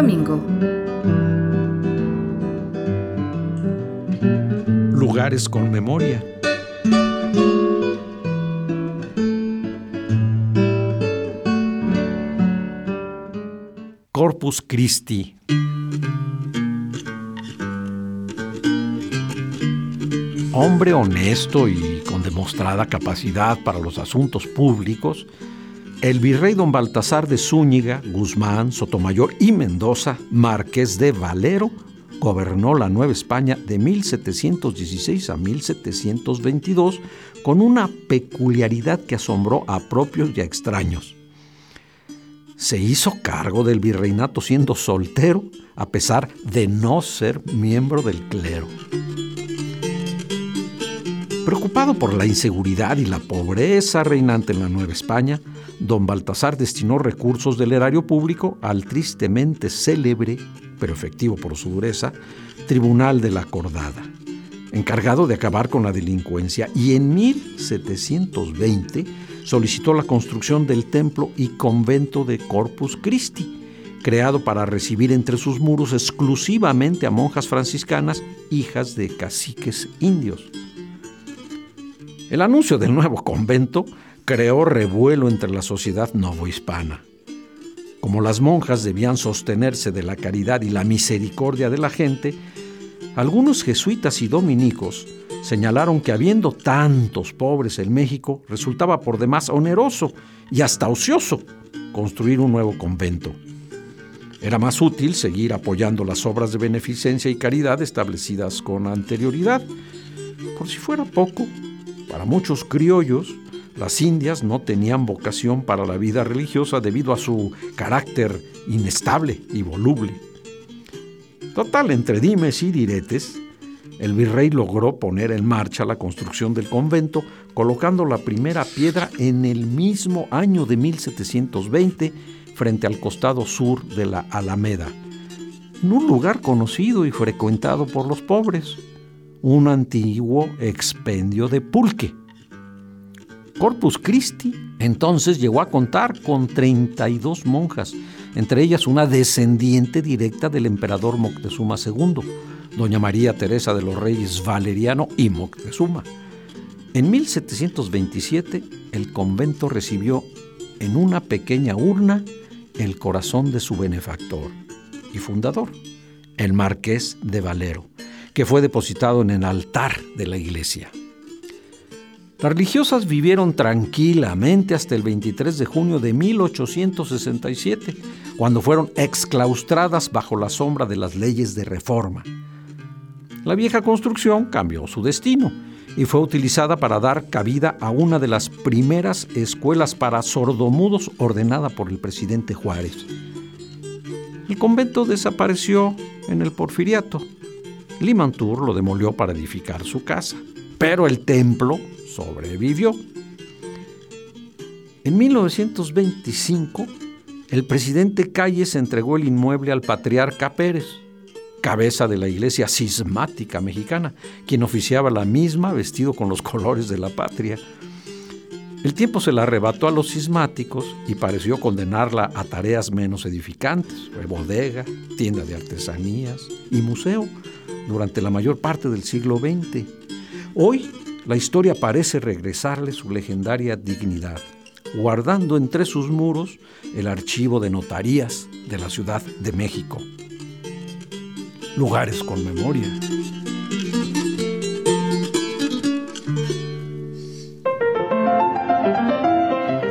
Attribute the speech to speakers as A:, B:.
A: Domingo.
B: Lugares con memoria. Corpus Christi. Hombre honesto y con demostrada capacidad para los asuntos públicos, el virrey don Baltasar de Zúñiga, Guzmán, Sotomayor y Mendoza, marqués de Valero, gobernó la Nueva España de 1716 a 1722 con una peculiaridad que asombró a propios y a extraños se hizo cargo del virreinato siendo soltero, a pesar de no ser miembro del clero. Preocupado por la inseguridad y la pobreza reinante en la Nueva España, don Baltasar destinó recursos del erario público al tristemente célebre, pero efectivo por su dureza, Tribunal de la Acordada, encargado de acabar con la delincuencia, y en 1720 solicitó la construcción del templo y convento de Corpus Christi, creado para recibir entre sus muros exclusivamente a monjas franciscanas, hijas de caciques indios. El anuncio del nuevo convento creó revuelo entre la sociedad novohispana. Como las monjas debían sostenerse de la caridad y la misericordia de la gente, algunos jesuitas y dominicos señalaron que habiendo tantos pobres en México, resultaba por demás oneroso y hasta ocioso construir un nuevo convento. Era más útil seguir apoyando las obras de beneficencia y caridad establecidas con anterioridad. Por si fuera poco, para muchos criollos, las indias no tenían vocación para la vida religiosa debido a su carácter inestable y voluble. Total, entre dimes y diretes, el virrey logró poner en marcha la construcción del convento, colocando la primera piedra en el mismo año de 1720 frente al costado sur de la Alameda, en un lugar conocido y frecuentado por los pobres, un antiguo expendio de pulque. Corpus Christi entonces llegó a contar con 32 monjas, entre ellas una descendiente directa del emperador Moctezuma II, doña María Teresa de los Reyes Valeriano y Moctezuma. En 1727 el convento recibió en una pequeña urna el corazón de su benefactor y fundador, el marqués de Valero, que fue depositado en el altar de la iglesia. Las religiosas vivieron tranquilamente hasta el 23 de junio de 1867, cuando fueron exclaustradas bajo la sombra de las leyes de reforma. La vieja construcción cambió su destino y fue utilizada para dar cabida a una de las primeras escuelas para sordomudos ordenada por el presidente Juárez. El convento desapareció en el porfiriato. Limantur lo demolió para edificar su casa, pero el templo sobrevivió. En 1925, el presidente Calles entregó el inmueble al patriarca Pérez cabeza de la iglesia cismática mexicana, quien oficiaba la misma vestido con los colores de la patria. El tiempo se la arrebató a los cismáticos y pareció condenarla a tareas menos edificantes, bodega, tienda de artesanías y museo, durante la mayor parte del siglo XX. Hoy la historia parece regresarle su legendaria dignidad, guardando entre sus muros el archivo de notarías de la Ciudad de México lugares con memoria.